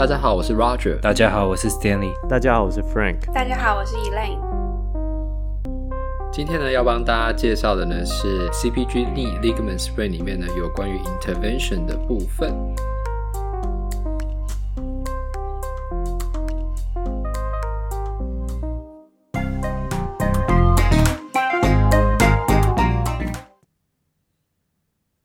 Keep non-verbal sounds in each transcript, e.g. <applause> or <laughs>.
大家好，我是 Roger。大家好，我是 Stanley。大家好，我是 Frank。大家好，我是 Elaine。今天呢，要帮大家介绍的呢是 CPG Knee Ligament Sprain 里面呢有关于 intervention 的部分。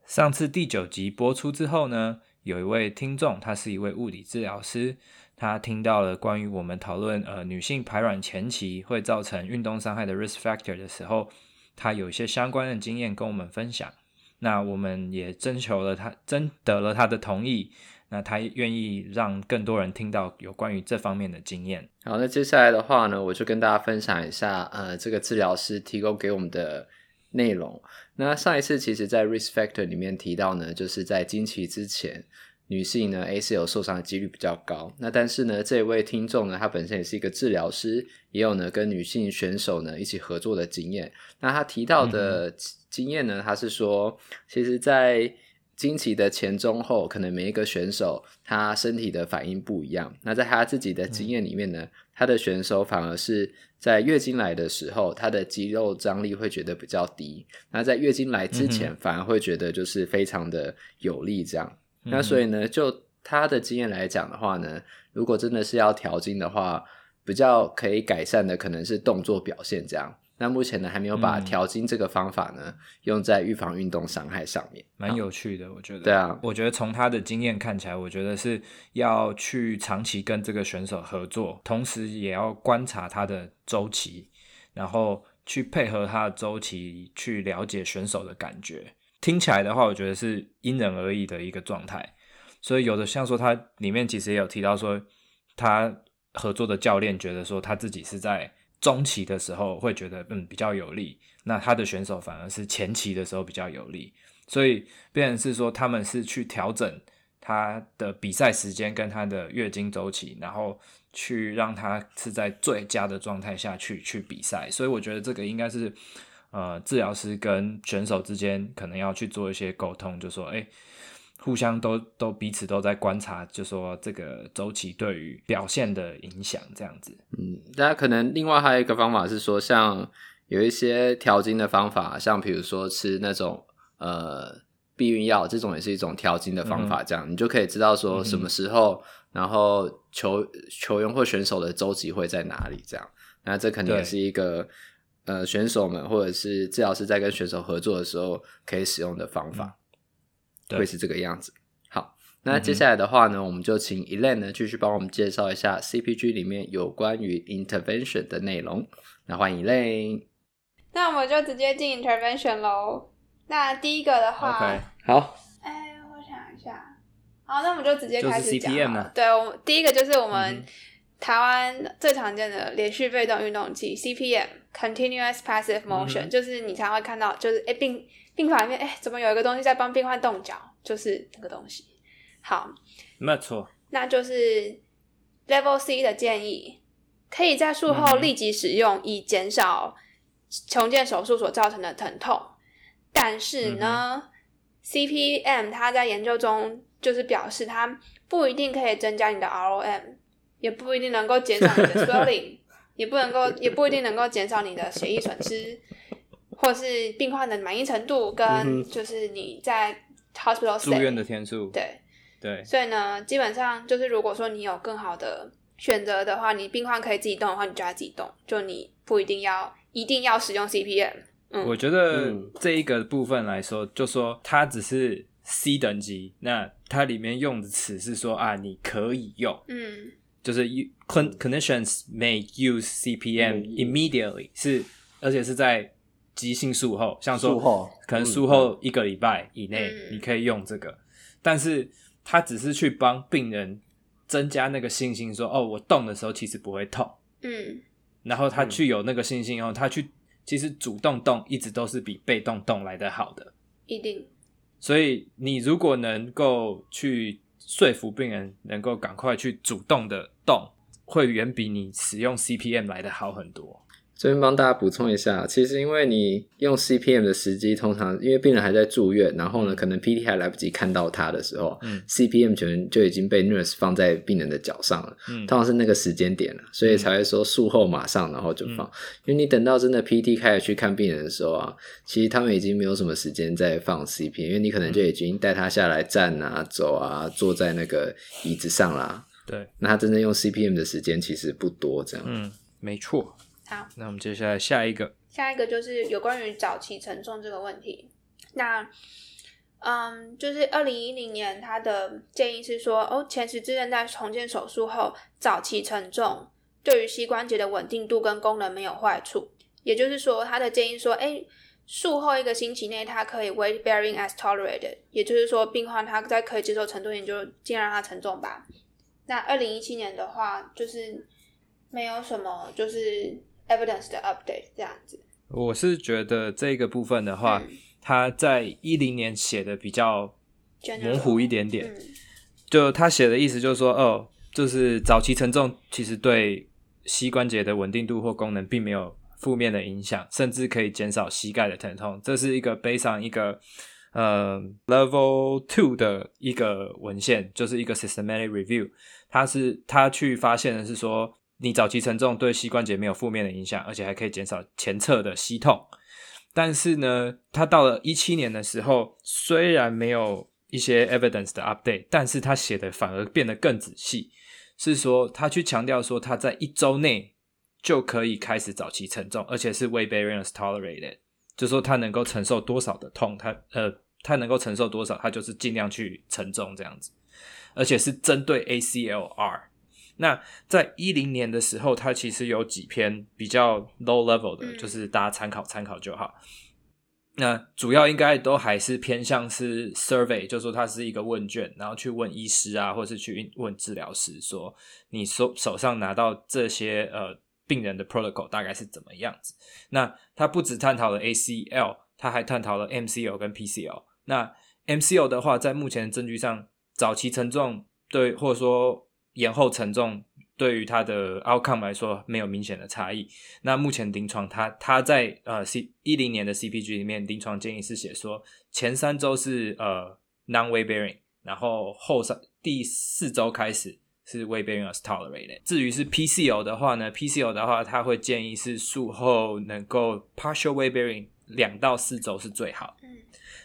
上次第九集播出之后呢，有一位听众，他是一位物理治疗师，他听到了关于我们讨论呃女性排卵前期会造成运动伤害的 risk factor 的时候，他有一些相关的经验跟我们分享。那我们也征求了他，征得了他的同意，那他愿意让更多人听到有关于这方面的经验。好，那接下来的话呢，我就跟大家分享一下，呃，这个治疗师提供给我们的。内容。那上一次其实，在 risk factor 里面提到呢，就是在经期之前，女性呢 ACL 受伤的几率比较高。那但是呢，这位听众呢，他本身也是一个治疗师，也有呢跟女性选手呢一起合作的经验。那他提到的经验呢，他是说，其实，在经期的前、中、后，可能每一个选手他身体的反应不一样。那在他自己的经验里面呢，嗯、他的选手反而是在月经来的时候，他的肌肉张力会觉得比较低。那在月经来之前，反而会觉得就是非常的有力。这样，嗯、那所以呢，就他的经验来讲的话呢，如果真的是要调经的话，比较可以改善的可能是动作表现这样。那目前呢，还没有把调经这个方法呢、嗯、用在预防运动伤害上面，蛮有趣的，我觉得。对啊，我觉得从他的经验看起来，我觉得是要去长期跟这个选手合作，同时也要观察他的周期，然后去配合他的周期去了解选手的感觉。听起来的话，我觉得是因人而异的一个状态。所以有的像说他里面其实也有提到说，他合作的教练觉得说他自己是在。中期的时候会觉得嗯比较有利，那他的选手反而是前期的时候比较有利，所以变成是说他们是去调整他的比赛时间跟他的月经周期，然后去让他是在最佳的状态下去去比赛，所以我觉得这个应该是呃治疗师跟选手之间可能要去做一些沟通，就说诶互相都都彼此都在观察，就说这个周期对于表现的影响这样子。嗯，大家可能另外还有一个方法是说，像有一些调经的方法，像比如说吃那种呃避孕药，这种也是一种调经的方法。这样、嗯、你就可以知道说什么时候，嗯、然后球球员或选手的周期会在哪里。这样，那这肯定也是一个呃选手们或者是治疗师在跟选手合作的时候可以使用的方法。会是这个样子。好，那接下来的话呢，嗯、我们就请 Elaine 呢继续帮我们介绍一下 CPG 里面有关于 intervention 的内容。那欢迎 Elaine。那我们就直接进 intervention 喽。那第一个的话，Okay. 好。哎，我想一下。好，那我们就直接开始讲对，我们第一个就是我们台湾最常见的连续被动运动器 CPM，Continuous Passive Motion，、嗯、就是你常会看到，就是哎并。病房里面，哎、欸，怎么有一个东西在帮病患动脚？就是那个东西。好，没错。那就是 Level C 的建议，可以在术后立即使用，以减少重建手术所造成的疼痛。但是呢、嗯、，CPM 它在研究中就是表示，它不一定可以增加你的 ROM，也不一定能够减少你的 <laughs> swelling，也不能够，也不一定能够减少你的血液损失。或是病患的满意程度，跟就是你在 hospital 住院的天数，对对，所以呢，基本上就是如果说你有更好的选择的话，你病患可以自己动的话，你就要自己动，就你不一定要一定要使用 CPM。嗯，我觉得这一个部分来说，就说它只是 C 等级，那它里面用的词是说啊，你可以用，嗯，就是 clinicians may use CPM immediately，是而且是在。急性术后，像说术后可能术后一个礼拜以内，你可以用这个，嗯、但是他只是去帮病人增加那个信心说，说哦，我动的时候其实不会痛，嗯，然后他去有那个信心以后，他去其实主动动一直都是比被动动来的好的，一定。所以你如果能够去说服病人，能够赶快去主动的动，会远比你使用 CPM 来的好很多。这边帮大家补充一下，其实因为你用 CPM 的时机，通常因为病人还在住院，然后呢，可能 PT 还来不及看到他的时候，嗯，CPM 全就已经被 nurse 放在病人的脚上了，嗯，通常是那个时间点了，所以才会说术后马上然后就放，嗯，因为你等到真的 PT 开始去看病人的时候啊，其实他们已经没有什么时间再放 CPM，因为你可能就已经带他下来站啊、走啊、坐在那个椅子上啦，对，那他真正用 CPM 的时间其实不多，这样，嗯，没错。好，那我们接下来下一个，下一个就是有关于早期沉重这个问题。那，嗯，就是二零一零年他的建议是说，哦，前十字韧带重建手术后早期沉重对于膝关节的稳定度跟功能没有坏处。也就是说，他的建议说，哎，术后一个星期内他可以 weight bearing as tolerated，也就是说，病患他在可以接受程度，你就尽量让他承重吧。那二零一七年的话，就是没有什么，就是。Evidence 的 update 这样子，我是觉得这个部分的话，嗯、他在一零年写的比较模糊一点点。嗯、就他写的意思就是说，哦，就是早期沉重其实对膝关节的稳定度或功能并没有负面的影响，甚至可以减少膝盖的疼痛。这是一个 based on 一个呃 level two 的一个文献，就是一个 systematic review。他是他去发现的是说。你早期沉重对膝关节没有负面的影响，而且还可以减少前侧的膝痛。但是呢，他到了一七年的时候，虽然没有一些 evidence 的 update，但是他写的反而变得更仔细，是说他去强调说他在一周内就可以开始早期沉重，而且是 weight bearing as tolerated，就说他能够承受多少的痛，他呃他能够承受多少，他就是尽量去承重这样子，而且是针对 ACLR。那在一零年的时候，它其实有几篇比较 low level 的，就是大家参考参考就好。那主要应该都还是偏向是 survey，就是说它是一个问卷，然后去问医师啊，或是去问治疗师，说你手手上拿到这些呃病人的 protocol 大概是怎么样子。那它不只探讨了 ACL，它还探讨了 MCL 跟 PCL。那 MCL 的话，在目前的证据上，早期沉重对，或者说延后沉重对于它的 outcome 来说没有明显的差异。那目前临床它它在呃 C 一零年的 CPG 里面临床建议是写说前三周是呃 non-weight bearing，然后后三第四周开始是 weight bearing as tolerated。至于是 PCO 的话呢，PCO 的话它会建议是术后能够 partial weight bearing 两到四周是最好。嗯。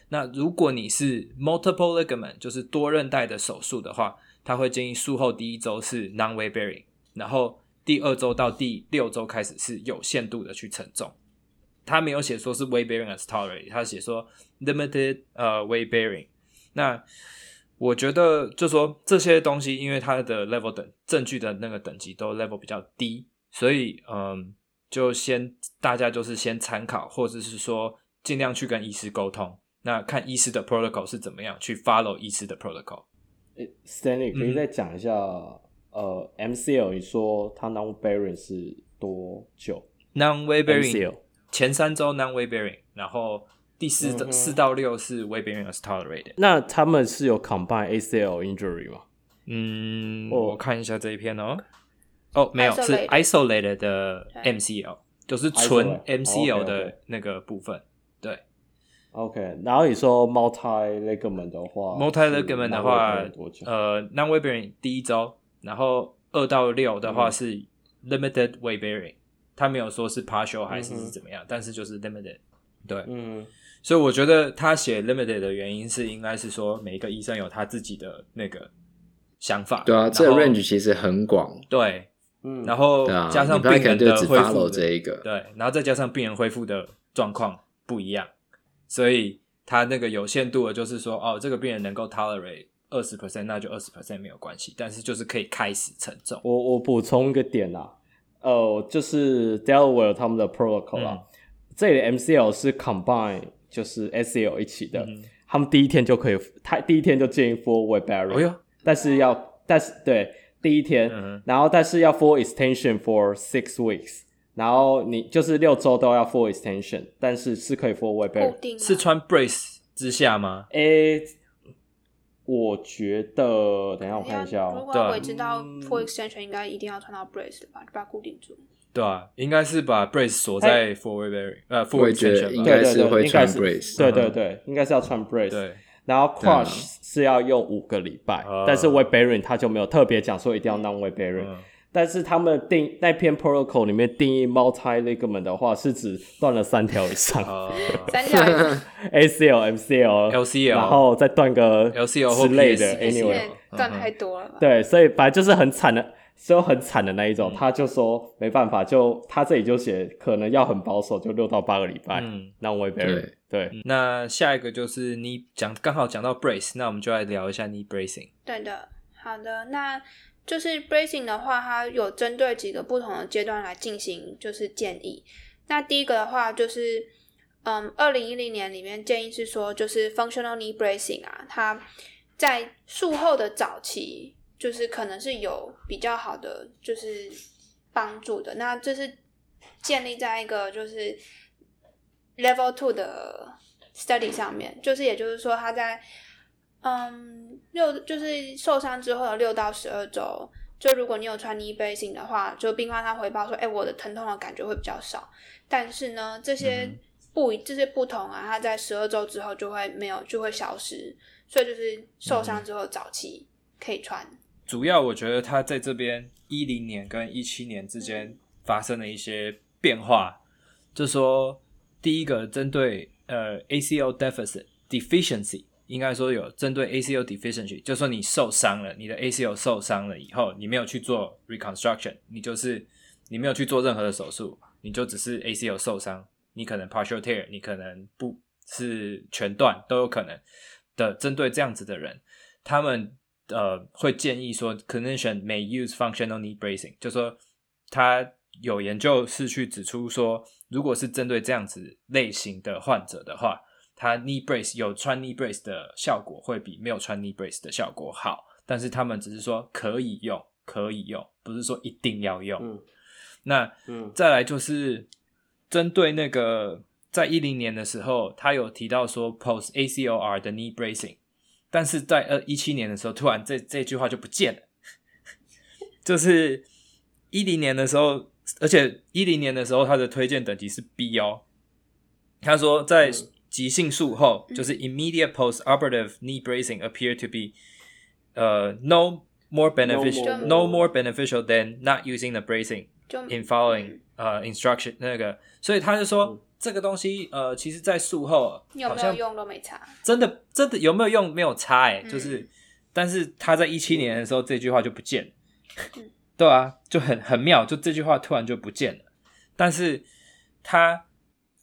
那如果你是 multiple ligament 就是多韧带的手术的话。他会建议术后第一周是 non-weight bearing，然后第二周到第六周开始是有限度的去承重。他没有写说是 weight bearing as tolerate，他写说 limited 呃、uh, weight bearing。那我觉得就说这些东西，因为它的 level 等证据的那个等级都 level 比较低，所以嗯，就先大家就是先参考，或者是说尽量去跟医师沟通，那看医师的 protocol 是怎么样去 follow 医师的 protocol。Stanley 可以再讲一下，嗯、呃，MCL 你说它 non-weight bearing 是多久？non-weight bearing 前三周 non-weight bearing，然后第四周四、嗯、到六是 weight bearing as tolerated。那他们是有 combine ACL injury 吗？嗯，我看一下这一篇哦。哦，没有，是 isolated 的 MCL，就是纯 MCL 的那个部分。OK，然后你说 multi ligament 的话，multi ligament 的话，呃，non-weight bearing 第一周，然后二到六的话是 limited weight bearing，他没有说是 partial 还是是怎么样，嗯、但是就是 limited，对，嗯，所以我觉得他写 limited 的原因是应该是说每一个医生有他自己的那个想法，对啊，这个 range 其实很广，对，嗯，然后加上病人的恢复这一个，对，然后再加上病人恢复的状况不一样。所以他那个有限度的，就是说，哦，这个病人能够 tolerate 二十 percent，那就二十 percent 没有关系，但是就是可以开始承重。我我补充一个点啊，呃，就是 Delaware 他们的 protocol 啊，嗯、这里的 MCL 是 combine，就是 SCL 一起的，嗯、他们第一天就可以，他第一天就建议 full weight bearing，哎，但是要，但是对，第一天，嗯、然后但是要 full extension for six weeks。然后你就是六周都要 full extension，但是是可以 full weight bearing，是穿 brace 之下吗？诶，我觉得，等一下我看一下哦。如果我知道 full extension 应该一定要穿到 brace 的吧，就把它固定住。对啊，应该是把 brace 锁在 forward bearing，呃，forward 觉得 tension 应。该是会穿 brace，对对对，应该是要穿 brace。对，然后 crush 是要用五个礼拜，但是 weight bearing 他就没有特别讲说一定要 non weight bearing。但是他们定那篇 protocol 里面定义 multi ligament 的话，是指断了三条以上，<laughs> 三条，ACL、<laughs> MCL、LCL，然后再断个 LCL 之类的，anyway，断太多了？对，所以反正就是很惨的。就很惨的那一种，嗯、他就说没办法，就他这里就写可能要很保守，就六到八个礼拜。嗯，那我也对对，对、嗯。那下一个就是你讲刚好讲到 brace，那我们就来聊一下 knee bracing。对的，好的，那就是 bracing 的话，它有针对几个不同的阶段来进行，就是建议。那第一个的话就是，嗯，二零一零年里面建议是说，就是 functional knee bracing 啊，它在术后的早期。就是可能是有比较好的就是帮助的，那这是建立在一个就是 level two 的 study 上面，就是也就是说他在嗯六就是受伤之后的六到十二周，就如果你有穿 knee bracing 的话，就病患他回报说，哎、欸，我的疼痛的感觉会比较少，但是呢，这些不这些不同啊，他在十二周之后就会没有就会消失，所以就是受伤之后早期可以穿。主要我觉得他在这边一零年跟一七年之间发生了一些变化，就说第一个针对呃 ACL deficit deficiency，应该说有针对 ACL deficiency，就说你受伤了，你的 ACL 受伤了以后，你没有去做 reconstruction，你就是你没有去做任何的手术，你就只是 ACL 受伤，你可能 partial tear，你可能不是全断都有可能的，针对这样子的人，他们。呃，会建议说，clinician may use functional knee bracing，就说他有研究是去指出说，如果是针对这样子类型的患者的话，他 knee brace 有穿 knee brace 的效果会比没有穿 knee brace 的效果好，但是他们只是说可以用，可以用，不是说一定要用。嗯、那嗯，再来就是针对那个在一零年的时候，他有提到说 post ACOR 的 knee bracing。但是在呃一七年的时候，突然这这句话就不见了。<laughs> 就是一零年的时候，而且一零年的时候，他的推荐等级是 B 哦。他说，在急性术后，嗯、就是 immediate post-operative knee bracing appear to be 呃、uh, no more beneficial no more, no more beneficial than not using the bracing in following 呃、uh, instruction 那个，所以他就说。嗯这个东西，呃，其实，在术后有没有用都没差。真的，真的有没有用没有差哎，就是，但是他在一七年的时候，这句话就不见了，嗯、对啊，就很很妙，就这句话突然就不见了。但是他 <laughs>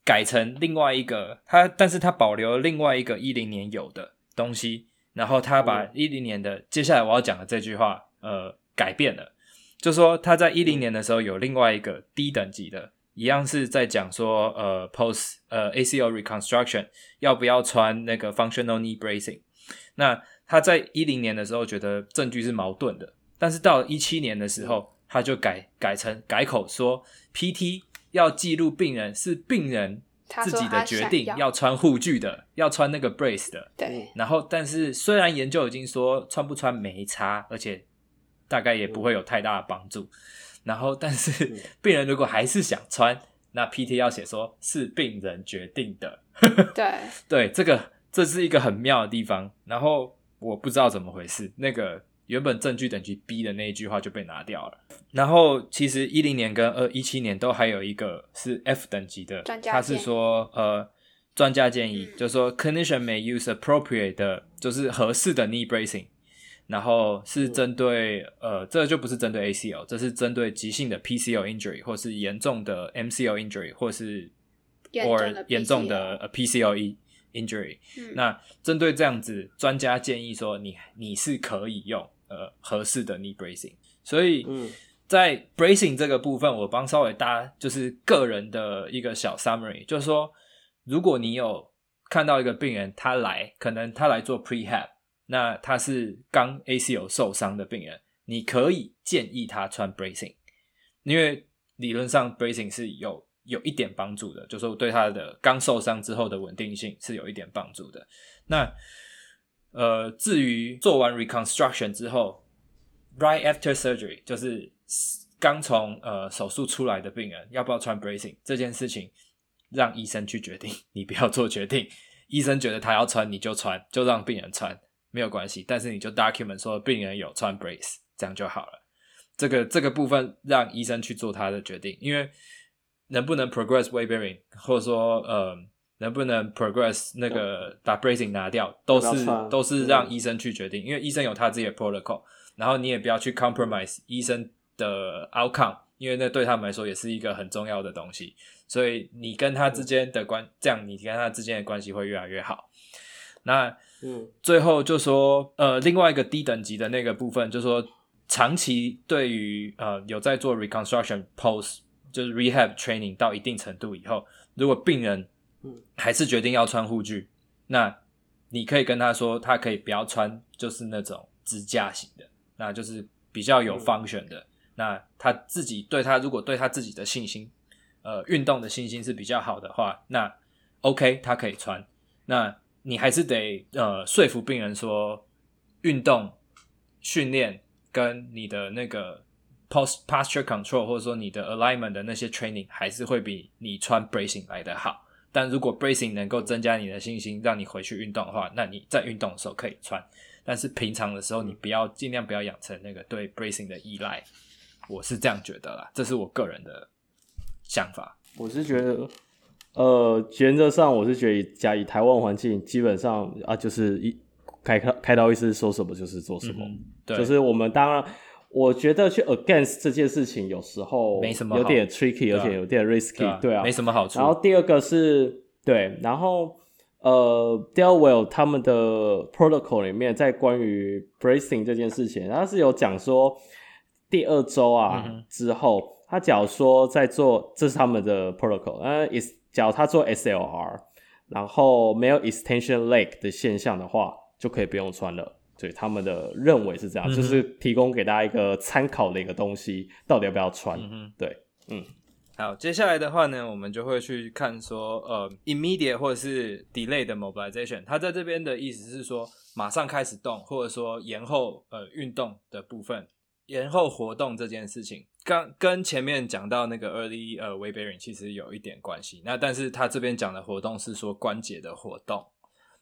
改成另外一个，他，但是他保留了另外一个一零年有的东西，然后他把一零年的、嗯、接下来我要讲的这句话，呃，改变了，就说他在一零年的时候有另外一个低等级的。一样是在讲说，呃，post 呃 ACL reconstruction 要不要穿那个 functional knee bracing？那他在一零年的时候觉得证据是矛盾的，但是到了一七年的时候，他就改改成改口说，PT 要记录病人是病人自己的决定，要穿护具的，要穿那个 brace 的。对。然后，但是虽然研究已经说穿不穿没差，而且大概也不会有太大的帮助。然后，但是 <laughs> 病人如果还是想穿，那 PT 要写说是病人决定的。对 <laughs> 对，这个这是一个很妙的地方。然后我不知道怎么回事，那个原本证据等级 B 的那一句话就被拿掉了。然后其实一零年跟二一七年都还有一个是 F 等级的，他是说呃专家建议，嗯、就是说 clinician may use appropriate 的，就是合适的 knee bracing。然后是针对、嗯、呃，这个就不是针对 ACL，这是针对急性的 PCL injury，或是严重的 MCL injury，或是 or 严重的 PCL injury。嗯、那针对这样子，专家建议说你你是可以用呃合适的 knee bracing。所以在 bracing 这个部分，我帮稍微搭就是个人的一个小 summary，就是说，如果你有看到一个病人，他来可能他来做 prehab。那他是刚 ACL 受伤的病人，你可以建议他穿 bracing，因为理论上 bracing 是有有一点帮助的，就是说对他的刚受伤之后的稳定性是有一点帮助的。那呃，至于做完 reconstruction 之后，right after surgery，就是刚从呃手术出来的病人要不要穿 bracing 这件事情，让医生去决定，你不要做决定。<laughs> 医生觉得他要穿，你就穿，就让病人穿，没有关系。但是你就 document 说病人有穿 brace，这样就好了。这个这个部分让医生去做他的决定，因为能不能 progress weight bearing，或者说呃能不能 progress 那个把 bracing 拿掉，都是都是让医生去决定，因为医生有他自己的 protocol，然后你也不要去 compromise 医生的 outcome，因为那对他们来说也是一个很重要的东西。所以你跟他之间的关，这样你跟他之间的关系会越来越好。那嗯，最后就说呃，另外一个低等级的那个部分，就说长期对于呃有在做 reconstruction post 就是 rehab training 到一定程度以后，如果病人还是决定要穿护具，那你可以跟他说，他可以不要穿，就是那种支架型的，那就是比较有 function 的。那他自己对他如果对他自己的信心。呃，运动的信心是比较好的话，那 OK，他可以穿。那你还是得呃说服病人说，运动训练跟你的那个 post posture control 或者说你的 alignment 的那些 training 还是会比你穿 bracing 来的好。但如果 bracing 能够增加你的信心，让你回去运动的话，那你在运动的时候可以穿。但是平常的时候，你不要尽量不要养成那个对 bracing 的依赖。我是这样觉得啦，这是我个人的。想法，我是觉得，呃，原则上我是觉得，假以台湾环境，基本上啊，就是一开开开刀医师说什么就是做什么，嗯、对，就是我们当然，我觉得去 against 这件事情有时候没什么，有点 tricky，而且有点 risky，对啊，对啊，没什么好处。然后第二个是对，然后呃，Delwell 他们的 protocol 里面，在关于 bracing 这件事情，他是有讲说，第二周啊、嗯、之后。他假如说在做，这是他们的 protocol，呃，is 假如他做 SLR，然后没有 extension leg 的现象的话，就可以不用穿了。对，他们的认为是这样，嗯、就是提供给大家一个参考的一个东西，到底要不要穿？嗯、对，嗯。好，接下来的话呢，我们就会去看说，呃，immediate 或者是 delay 的 mobilization，它在这边的意思是说，马上开始动，或者说延后呃运动的部分。延后活动这件事情，刚跟前面讲到那个 early 呃 bearing 其实有一点关系。那但是他这边讲的活动是说关节的活动。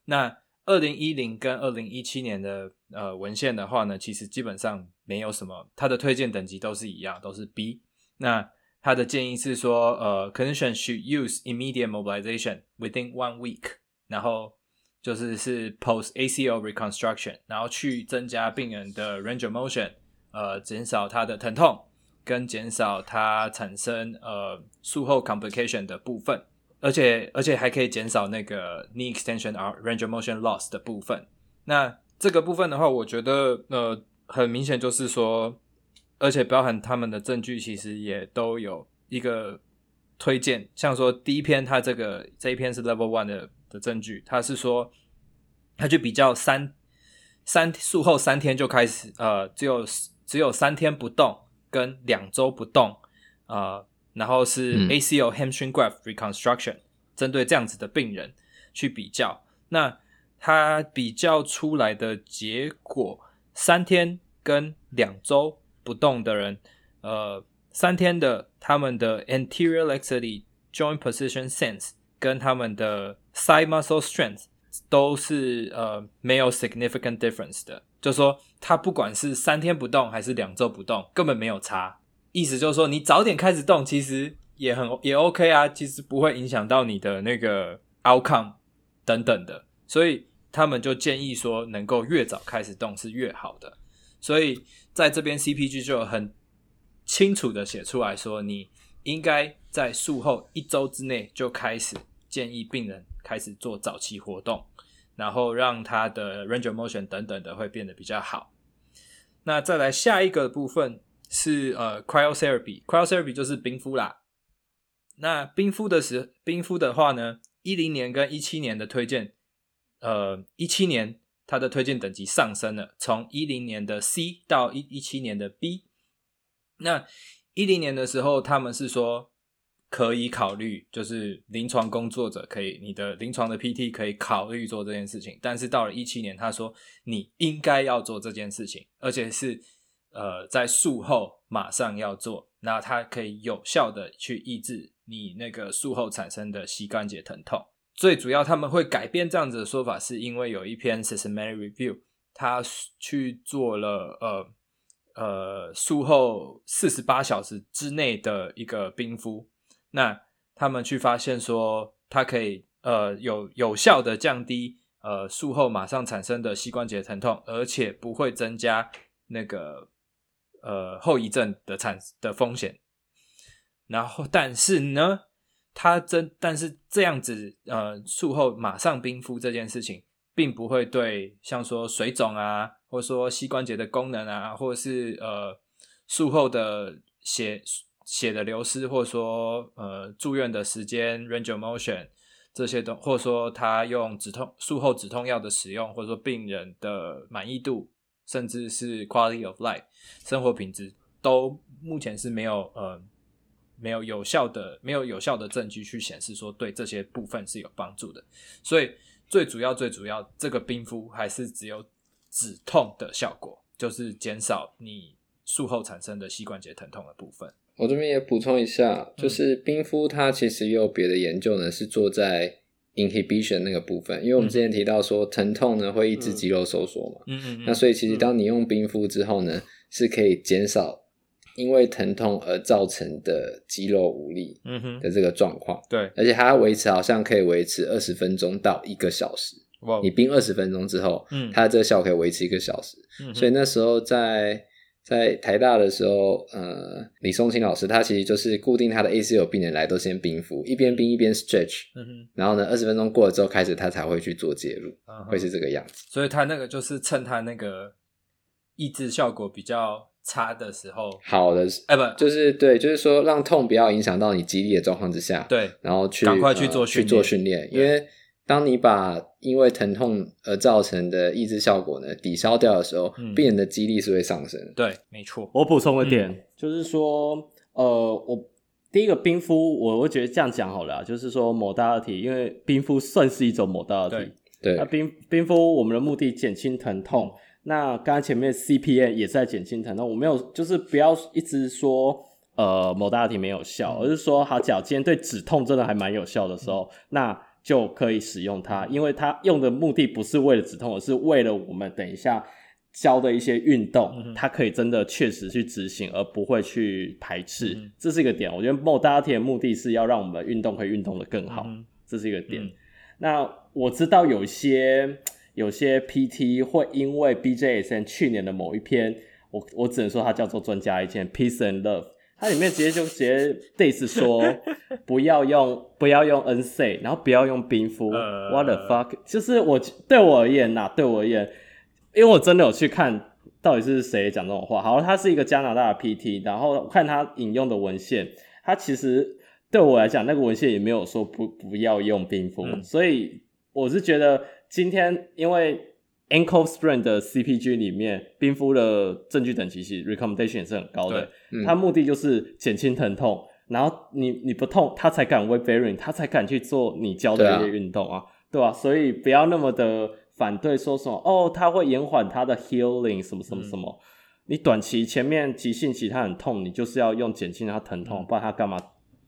那二零一零跟二零一七年的呃文献的话呢，其实基本上没有什么，它的推荐等级都是一样，都是 B。那他的建议是说，呃，clinician should use immediate mobilization within one week，然后就是是 post ACL reconstruction，然后去增加病人的 range of motion。呃，减少他的疼痛，跟减少他产生呃术后 complication 的部分，而且而且还可以减少那个 knee extension or range of motion loss 的部分。那这个部分的话，我觉得呃很明显就是说，而且包含他们的证据，其实也都有一个推荐。像说第一篇，它这个这一篇是 level one 的的证据，它是说，它就比较三三术后三天就开始呃只有。只有三天不动跟两周不动，呃，然后是 ACL hamstring graft reconstruction，针对这样子的病人去比较，那他比较出来的结果，三天跟两周不动的人，呃，三天的他们的 anterior laxity joint position sense 跟他们的 side muscle strength 都是呃没有 significant difference 的。就说他不管是三天不动还是两周不动，根本没有差。意思就是说，你早点开始动，其实也很也 OK 啊，其实不会影响到你的那个 outcome 等等的。所以他们就建议说，能够越早开始动是越好的。所以在这边 CPG 就很清楚的写出来说，你应该在术后一周之内就开始建议病人开始做早期活动。然后让他的 range of motion 等等的会变得比较好。那再来下一个部分是呃 cryotherapy，cryotherapy 就是冰敷啦。那冰敷的时冰敷的话呢，一零年跟一七年的推荐，呃一七年它的推荐等级上升了，从一零年的 C 到一一七年的 B。那一零年的时候，他们是说。可以考虑，就是临床工作者可以，你的临床的 PT 可以考虑做这件事情。但是到了一七年，他说你应该要做这件事情，而且是呃在术后马上要做，那它可以有效的去抑制你那个术后产生的膝关节疼痛。最主要他们会改变这样子的说法，是因为有一篇 systematic review，他去做了呃呃术后四十八小时之内的一个冰敷，那他们去发现说，它可以呃有有效的降低呃术后马上产生的膝关节疼痛，而且不会增加那个呃后遗症的产的风险。然后，但是呢，它真，但是这样子，呃，术后马上冰敷这件事情，并不会对像说水肿啊，或者说膝关节的功能啊，或者是呃术后的血血的流失，或者说呃住院的时间 range of motion 这些东，或者说他用止痛术后止痛药的使用，或者说病人的满意度，甚至是 quality of life 生活品质，都目前是没有呃。没有有效的，没有有效的证据去显示说对这些部分是有帮助的，所以最主要最主要，这个冰敷还是只有止痛的效果，就是减少你术后产生的膝关节疼痛的部分。我这边也补充一下，就是冰敷它其实也有别的研究呢，是做在 inhibition 那个部分，因为我们之前提到说疼痛呢会抑制肌肉收缩嘛，嗯嗯，那所以其实当你用冰敷之后呢，是可以减少。因为疼痛而造成的肌肉无力的这个状况，嗯，对，而且它维持好像可以维持二十分钟到一个小时。哇，你冰二十分钟之后，嗯，它的这个效果可以维持一个小时。嗯，所以那时候在在台大的时候，呃，李松青老师他其实就是固定他的 ACL 病人来都先冰敷，一边冰一边 stretch，然后呢，二十分钟过了之后开始他才会去做介入，嗯，会是这个样子。所以他那个就是趁他那个抑制效果比较。差的时候，好的，哎、欸，不，就是对，就是说让痛不要影响到你肌力的状况之下，对，然后去赶快去做、呃、去做训练，因为当你把因为疼痛而造成的抑制效果呢抵消掉的时候，嗯、病人的肌力是会上升。对，没错。我补充一点、嗯，就是说，呃，我第一个冰敷，我会觉得这样讲好了，就是说 modality，因为冰敷算是一种 modality，对，那冰冰敷我们的目的减轻疼痛。那刚才前面 CPN 也是在减轻疼痛，我没有就是不要一直说呃 modality 没有效，而是说好，假如今天对止痛真的还蛮有效的时候，那就可以使用它，因为它用的目的不是为了止痛，而是为了我们等一下教的一些运动，它可以真的确实去执行，而不会去排斥，这是一个点。我觉得 modality 的目的是要让我们运动可以运动的更好，这是一个点。那我知道有些。有些 PT 会因为 BJSN 去年的某一篇，我我只能说它叫做专家意见，Peace and Love，它里面直接就直接 diss 说不要用不要用 NSAID，然后不要用冰敷、uh,，What the fuck？就是我对我而言呐、啊，对我而言，因为我真的有去看到底是谁讲这种话。好，他是一个加拿大的 PT，然后看他引用的文献，他其实对我来讲那个文献也没有说不不要用冰敷、嗯，所以我是觉得。今天因为 ankle sprain 的 CPG 里面冰敷的证据等级其实 recommendation 也是很高的，它、嗯、目的就是减轻疼痛，然后你你不痛，他才敢 weight bearing，他才敢去做你教的这些运动啊，对吧、啊？所以不要那么的反对，说什么哦，它会延缓它的 healing 什么什么什么、嗯，你短期前面急性期它很痛，你就是要用减轻它疼痛，嗯、不然它干嘛？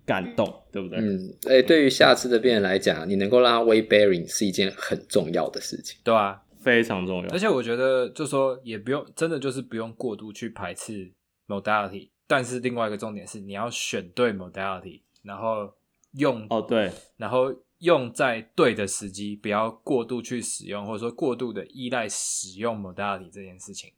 感动，对不对？嗯，哎、欸，对于下肢的病人来讲，你能够让他 weight bearing 是一件很重要的事情，对啊，非常重要。而且我觉得，就说也不用，真的就是不用过度去排斥 modality。但是另外一个重点是，你要选对 modality，然后用哦对，然后用在对的时机，不要过度去使用，或者说过度的依赖使用 modality 这件事情。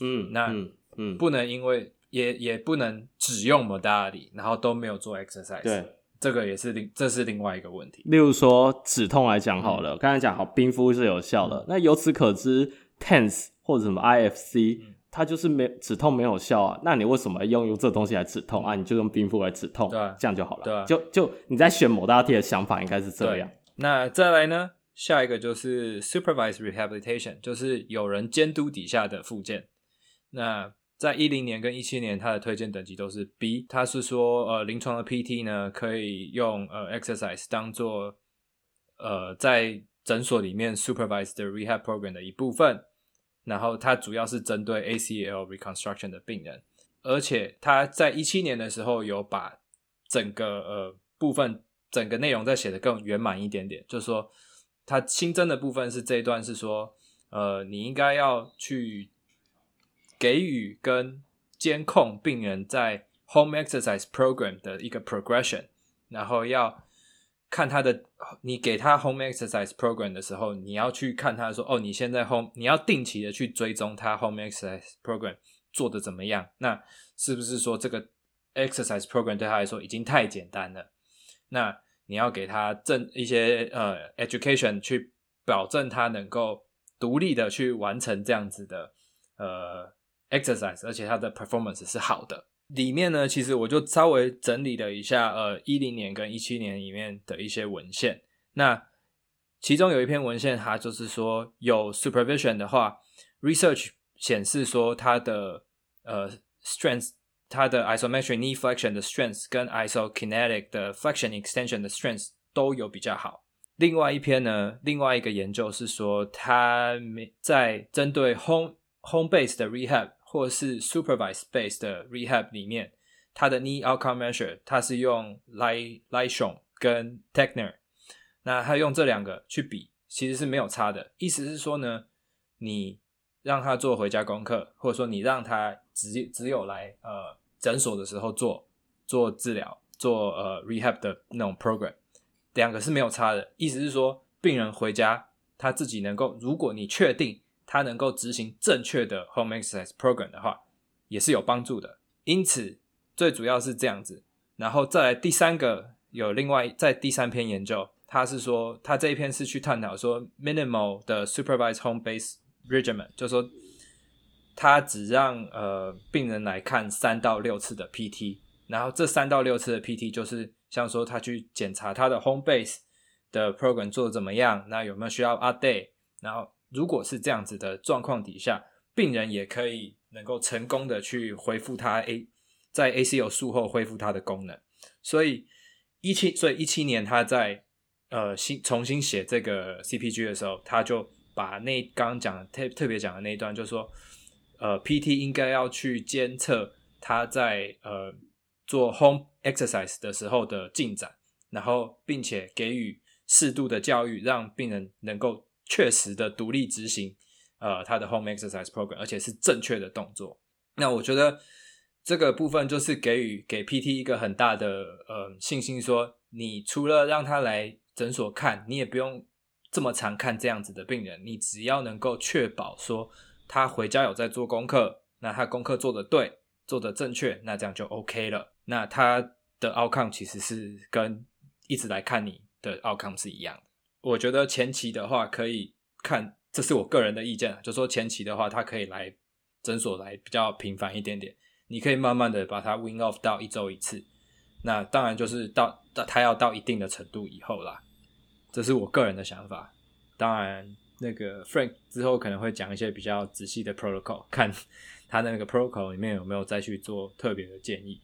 嗯，那嗯嗯，不能因为。也也不能只用 modality，然后都没有做 exercise。对，这个也是另这是另外一个问题。例如说止痛来讲好了，刚、嗯、才讲好冰敷是有效的，嗯、那由此可知，TENS 或者什么 IFC，、嗯、它就是没止痛没有效啊。那你为什么要用用这东西来止痛啊？你就用冰敷来止痛，对，这样就好了。对，就就你在选 modality 的想法应该是这样。那再来呢？下一个就是 supervised rehabilitation，就是有人监督底下的附件。那在一零年跟一七年，他的推荐等级都是 B。他是说，呃，临床的 PT 呢，可以用呃 exercise 当做呃在诊所里面 supervised rehab program 的一部分。然后它主要是针对 ACL reconstruction 的病人，而且他在一七年的时候有把整个呃部分整个内容再写得更圆满一点点，就是说他新增的部分是这一段是说，呃，你应该要去给予跟监控病人在 home exercise program 的一个 progression，然后要。看他的，你给他 home exercise program 的时候，你要去看他说，哦，你现在 home，你要定期的去追踪他 home exercise program 做的怎么样？那是不是说这个 exercise program 对他来说已经太简单了？那你要给他正一些呃 education 去保证他能够独立的去完成这样子的呃 exercise，而且它的 performance 是好的。里面呢，其实我就稍微整理了一下，呃，一零年跟一七年里面的一些文献。那其中有一篇文献，它就是说有 supervision 的话，research 显示说它的呃 strength，它的 isometric knee flexion 的 strength 跟 isokinetic 的 flexion extension 的 strength 都有比较好。另外一篇呢，另外一个研究是说，它在针对 home home base 的 rehab。或是 supervise base 的 rehab 里面，它的 knee outcome measure，它是用 Leishon 跟 Techner，那他用这两个去比，其实是没有差的。意思是说呢，你让他做回家功课，或者说你让他只只有来呃诊所的时候做做治疗，做呃 rehab 的那种 program，两个是没有差的。意思是说，病人回家他自己能够，如果你确定。他能够执行正确的 home exercise program 的话，也是有帮助的。因此，最主要是这样子。然后再来第三个，有另外在第三篇研究，他是说他这一篇是去探讨说 minimal 的 supervised home base regimen，就是说他只让呃病人来看三到六次的 PT，然后这三到六次的 PT 就是像说他去检查他的 home base 的 program 做得怎么样，那有没有需要 update，然后。如果是这样子的状况底下，病人也可以能够成功的去恢复他 A 在 ACL 术后恢复他的功能。所以一七，所以一七年他在呃新重新写这个 CPG 的时候，他就把那刚刚讲的特特别讲的那一段，就是说呃 PT 应该要去监测他在呃做 home exercise 的时候的进展，然后并且给予适度的教育，让病人能够。确实的独立执行，呃，他的 home exercise program，而且是正确的动作。那我觉得这个部分就是给予给 PT 一个很大的呃信心，说你除了让他来诊所看，你也不用这么常看这样子的病人，你只要能够确保说他回家有在做功课，那他功课做得对，做得正确，那这样就 OK 了。那他的 outcome 其实是跟一直来看你的 outcome 是一样的。我觉得前期的话可以看，这是我个人的意见，就说前期的话，他可以来诊所来比较频繁一点点。你可以慢慢的把它 wind off 到一周一次。那当然就是到到他要到一定的程度以后啦，这是我个人的想法。当然，那个 Frank 之后可能会讲一些比较仔细的 protocol，看他的那个 protocol 里面有没有再去做特别的建议。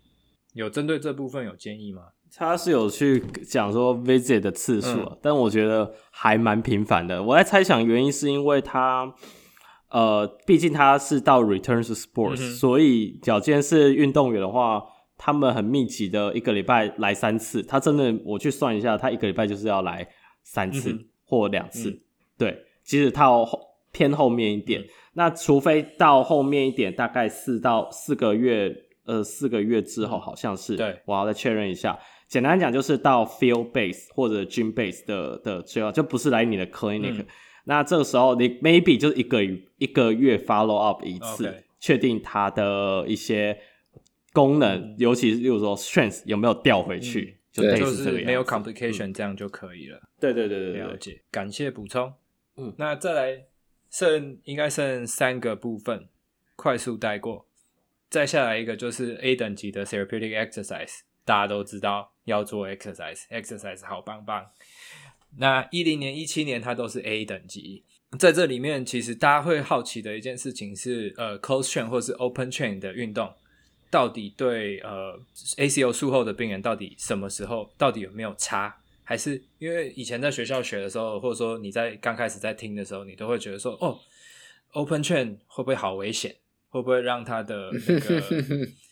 有针对这部分有建议吗？他是有去讲说 visit 的次数，嗯，但我觉得还蛮频繁的。我在猜想原因是因为他，呃，毕竟他是到 return to sports，嗯、所以矫健是运动员的话，他们很密集的一个礼拜来三次。他真的，我去算一下，他一个礼拜就是要来三次或两次，嗯。对，即使他后偏后面一点，嗯，那除非到后面一点，大概四到四个月，呃，四个月之后好像是，对，我要再确认一下。简单讲，就是到 field base 或者 gym base 的的最后，就不是来你的 clinic。嗯、那这个时候，你 maybe 就是一个一个月 follow up 一次，确.定它的一些功能，嗯、尤其是例如说 strength 有没有调回去，嗯、就类似这个样子，没有 complication，这样就可以了。嗯、对对对对对，了解，感谢补充。嗯，那再来剩应该剩三个部分，快速带过。再下来一个就是 A 等级的 therapeutic exercise。大家都知道要做 exercise，exercise 好棒棒。那一零年、一七年它都是 A 等级，在这里面其实大家会好奇的一件事情是，呃，closed chain 或是 open chain 的运动，到底对呃 ACO 术后的病人到底什么时候到底有没有差？还是因为以前在学校学的时候，或者说你在刚开始在听的时候，你都会觉得说，哦，open chain 会不会好危险？会不会让他的那个 <laughs>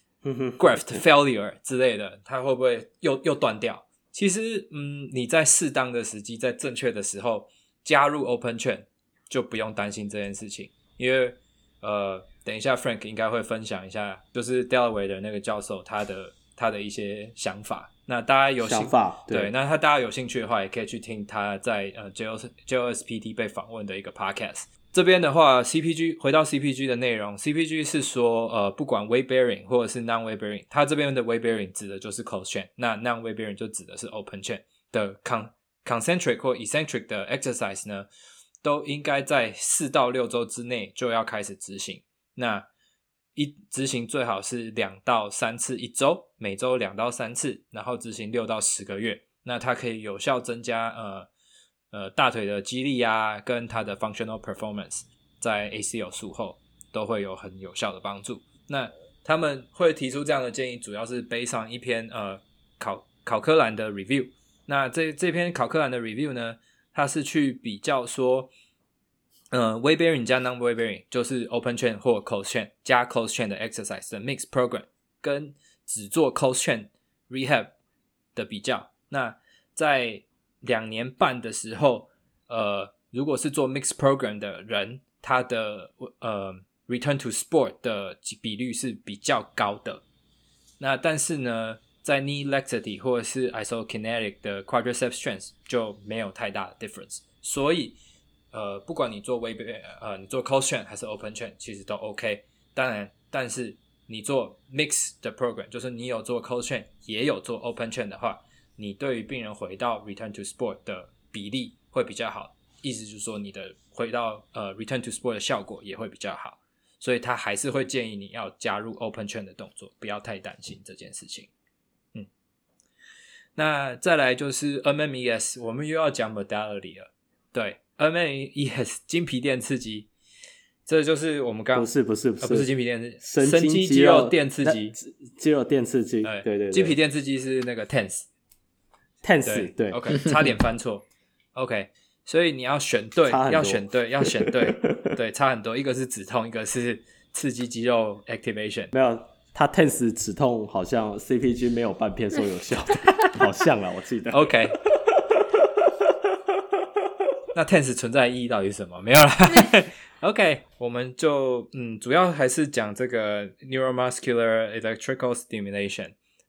graft failure 之类的，它会不会又又断掉？其实，嗯，你在适当的时机，在正确的时候加入 open chain，就不用担心这件事情。因为，呃，等一下 Frank 应该会分享一下，就是 Delaware 的那个教授他的他的一些想法。那大家有想法对，对，那他大家有兴趣的话，也可以去听他在呃 JOS JOSPT 被访问的一个 podcast。这边的话，CPG 回到 CPG 的内容，CPG 是说呃，不管 weight bearing 或者是 non weight bearing，它这边的 weight bearing 指的就是 closed chain，那 non weight bearing 就指的是 open chain 的 con concentric 或 eccentric 的 exercise 呢，都应该在四到六周之内就要开始执行。那一执行最好是两到三次一周，每周两到三次，然后执行六到十个月。那它可以有效增加呃呃大腿的肌力啊，跟它的 functional performance 在 ACL 术后都会有很有效的帮助。那他们会提出这样的建议，主要是背上一篇呃考考科兰的 review。那这这篇考科兰的 review 呢，它是去比较说。呃 w e i bearing 加 non w e i bearing 就是 open chain 或 close chain 加 close chain 的 exercise 的 mix program，跟只做 close chain rehab 的比较。那在两年半的时候，呃，如果是做 mix program 的人，他的呃 return to sport 的比率是比较高的。那但是呢，在 knee laxity 或者是 isokinetic 的 quadriceps strength 就没有太大的 difference，所以。呃，不管你做微变呃，你做 closed chain 还是 open chain，其实都 OK。当然，但是你做 mix 的 program，就是你有做 closed chain，也有做 open chain 的话，你对于病人回到 return to sport 的比例会比较好。意思就是说，你的回到呃 return to sport 的效果也会比较好。所以他还是会建议你要加入 open chain 的动作，不要太担心这件事情。嗯，那再来就是 MMES，我们又要讲 modality 了，对。MMES 金皮电刺激，这就是我们刚刚不是不是不是、呃、不是筋皮电刺激，神经肌肉电刺激，肌肉电刺激，对对对，筋皮电刺激是那个 TENS，TENS 对，OK，差点翻错，OK，所以你要选对，要选对，要选对，对，差很多，一个是止痛，一个是刺激肌肉 activation，没有，它 tense 止痛好像 CPG 没有半篇说有效，好像啊，我记得，OK。<laughs> 那 tense 存在意义到底是什么？没有啦。<laughs> OK，我们就嗯，主要还是讲这个 neuromuscular electrical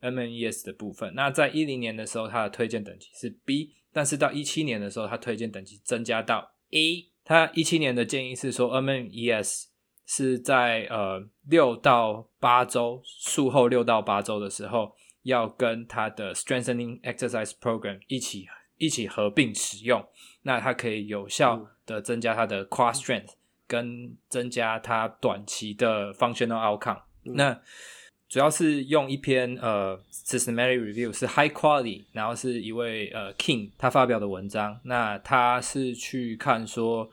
stimulation（MMES） 的部分。那在一零年的时候，它的推荐等级是 B，但是到一七年的时候，它推荐等级增加到 A。它一七年的建议是说，MNEs 是在呃六到八周术后六到八周的时候，要跟它的 strengthening exercise program 一起。一起合并使用，那它可以有效的增加它的 cross strength，跟增加它短期的 functional outcome。嗯、那主要是用一篇呃 systematic review 是 high quality，然后是一位呃 King 他发表的文章。那他是去看说，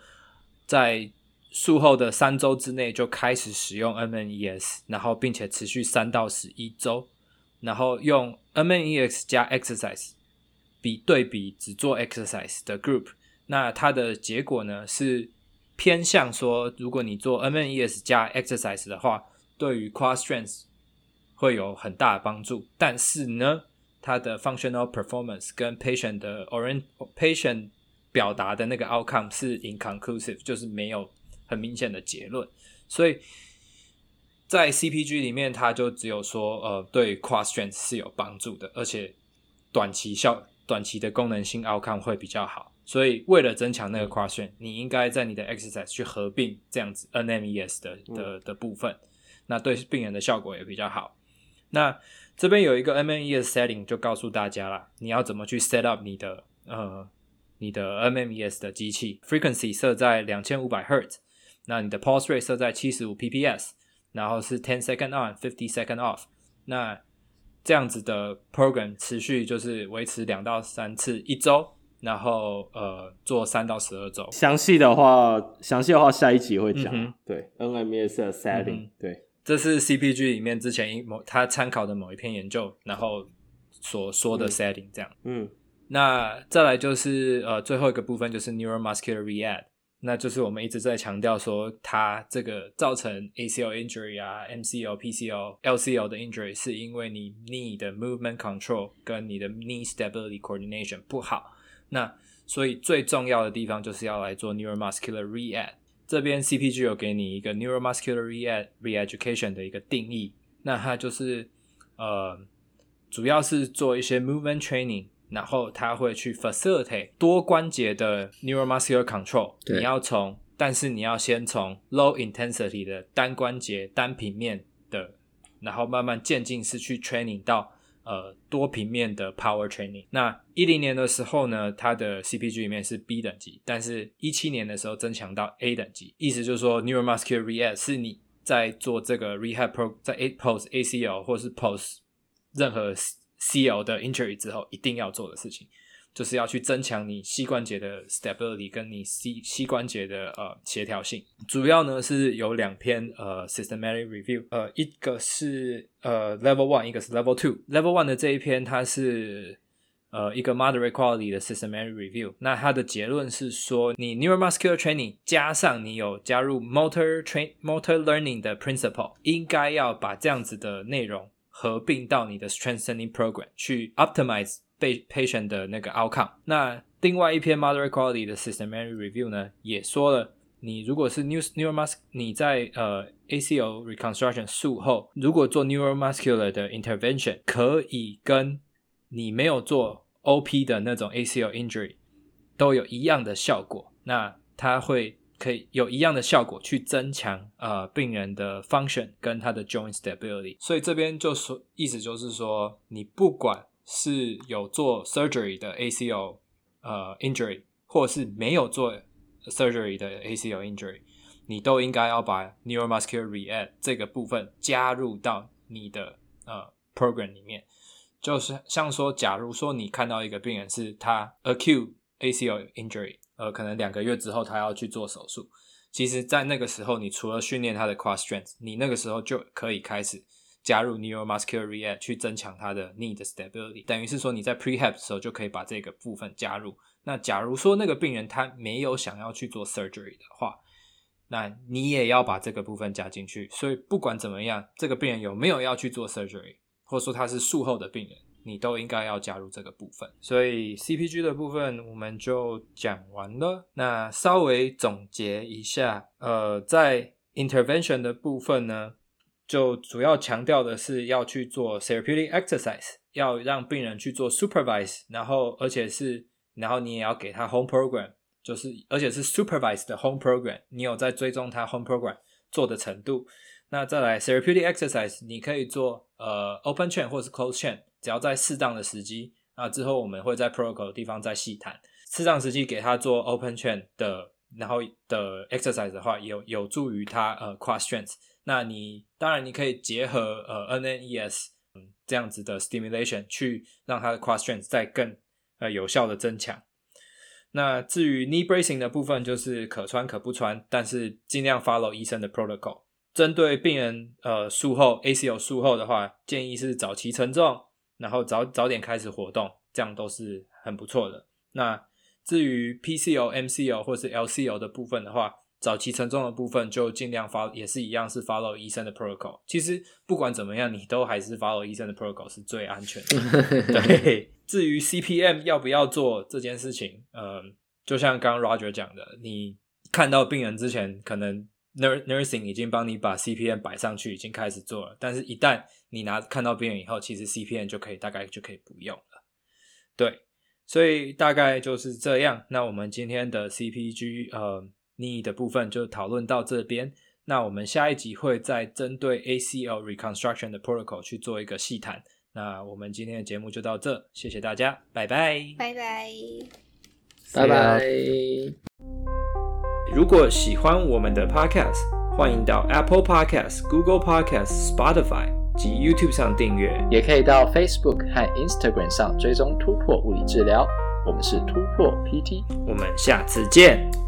在术后的三周之内就开始使用 MNEs，然后并且持续三到十一周，然后用 MNEs 加 exercise。比对比只做 exercise 的 group，那它的结果呢是偏向说，如果你做 MNEs 加 exercise 的话，对于 core strength 会有很大的帮助。但是呢，它的 functional performance 跟 patient 的 orient patient 表达的那个 outcome 是 inconclusive，就是没有很明显的结论。所以在 CPG 里面，它就只有说，呃，对 strength 是有帮助的，而且短期效。短期的功能性 outcome 会比较好，所以为了增强那个 strength，你应该在你的 exercise 去合并这样子 NMES 的的的部分，那对病人的效果也比较好。那这边有一个 MMES setting 就告诉大家啦，你要怎么去 set up 你的呃你的 MMES 的机器，frequency 设在两千五百赫兹，那你的 pulse rate 设在七十五 pps，然后是 ten second on，fifty second off，那这样子的 program 持续就是维持两到三次一周，然后呃做三到十二周。详细的话，详细的话下一集会讲。嗯、对，NMES 的 setting，、嗯、对，这是 CPG 里面之前一某他参考的某一篇研究，然后所说的 setting 这样。嗯，那再来就是呃最后一个部分就是 neuromuscular react，。那就是我们一直在强调说，它这个造成 ACL injury 啊、MCL、PCL、LCL 的 injury 是因为你 knee 的 movement control 跟你的 knee stability coordination 不好。那所以最重要的地方就是要来做 neuromuscular rehab。这边 CPG 有给你一个 neuromuscular rehab reeducation 的一个定义，那它就是呃，主要是做一些 movement training。然后它会去 facilitate 多关节的 neuromuscular control。你要从，但是你要先从 low intensity 的单关节单平面的，然后慢慢渐进式去 training 到呃多平面的 power training。那一零年的时候呢，它的 CPG 里面是 B 等级，但是一七年的时候增强到 A 等级，意思就是说 neuromuscular rehab 是你在做这个 rehab pro 在 A post ACL 或是 post 任何。CL 的 injury 之后一定要做的事情，就是要去增强你膝关节的 stability，跟你膝膝关节的呃协调性。主要呢是有两篇呃 systematic review，呃一个是呃 level one，一个是 level two。level one 的这一篇它是呃一个 moderate quality 的 systematic review，那它的结论是说，你 neuromuscular training 加上你有加入 motor train motor learning 的 principle，应该要把这样子的内容。合并到你的 strengthening program 去 optimize patient 的那个 outcome。那另外一篇 moderate quality 的 systematic review 呢，也说了，你如果是 new neuromusc，你在呃 ACL reconstruction 术后，如果做 neuromuscular 的 intervention，可以跟你没有做 OP 的那种 ACL injury 都有一样的效果。那它会。可以有一样的效果去增强呃病人的 function 跟他的 joint stability，所以这边就说意思就是说，你不管是有做 surgery 的 ACL 呃 injury，或是没有做 surgery 的 ACL injury，你都应该要把 neuromuscular rehab 这个部分加入到你的呃 program 里面。就是像说，假如说你看到一个病人是他 acute ACL injury。呃，可能两个月之后他要去做手术。其实，在那个时候，你除了训练他的 quad strength，你那个时候就可以开始加入 neuromuscular rehab 去增强他的 knee 的 stability。等于是说，你在 prehab 的时候就可以把这个部分加入。那假如说那个病人他没有想要去做 surgery 的话，那你也要把这个部分加进去。所以，不管怎么样，这个病人有没有要去做 surgery，或者说他是术后的病人。你都应该要加入这个部分，所以 CPG 的部分我们就讲完了。那稍微总结一下，呃，在 intervention 的部分呢，就主要强调的是要去做 therapeutic exercise，要让病人去做 supervise，然后而且是，然后你也要给他 home program，就是而且是 supervise 的 home program，你有在追踪他 home program 做的程度。那再来 therapeutic exercise，你可以做呃 open chain 或是 close chain。只要在适当的时机，那之后我们会在 protocol 的地方再细谈。适当时机给他做 open chain 的，然后的 exercise 的话，有有助于他呃 quad strength。那你当然你可以结合呃 NNES 嗯这样子的 stimulation 去让他的 quad strength 再更呃有效的增强。那至于 knee bracing 的部分，就是可穿可不穿，但是尽量 follow 医生的 protocol。针对病人呃术后 ACL 术后的话，建议是早期承重。然后早早点开始活动，这样都是很不错的。那至于 PCL、MCL 或是 LCL 的部分的话，早期沉重的部分就尽量 follow，也是一样是 follow 医生的 protocol。其实不管怎么样，你都还是 follow 医生的 protocol 是最安全的。<laughs> 对。至于 CPM 要不要做这件事情，嗯，就像刚刚 Roger 讲的，你看到病人之前可能。Nursing 已经帮你把 CPM 摆上去，已经开始做了。但是，一旦你拿看到病人以后，其实 CPM 就可以大概就可以不用了。对，所以大概就是这样。那我们今天的 CPG 呃 knee 的部分就讨论到这边。那我们下一集会再针对 ACL reconstruction 的 protocol 去做一个细谈。那我们今天的节目就到这，谢谢大家，拜拜，拜拜，拜拜。如果喜欢我们的 Podcast，欢迎到 Apple Podcast、Google Podcast、Spotify 及 YouTube 上订阅，也可以到 Facebook 和 Instagram 上追踪突破物理治疗。我们是突破 PT，我们下次见。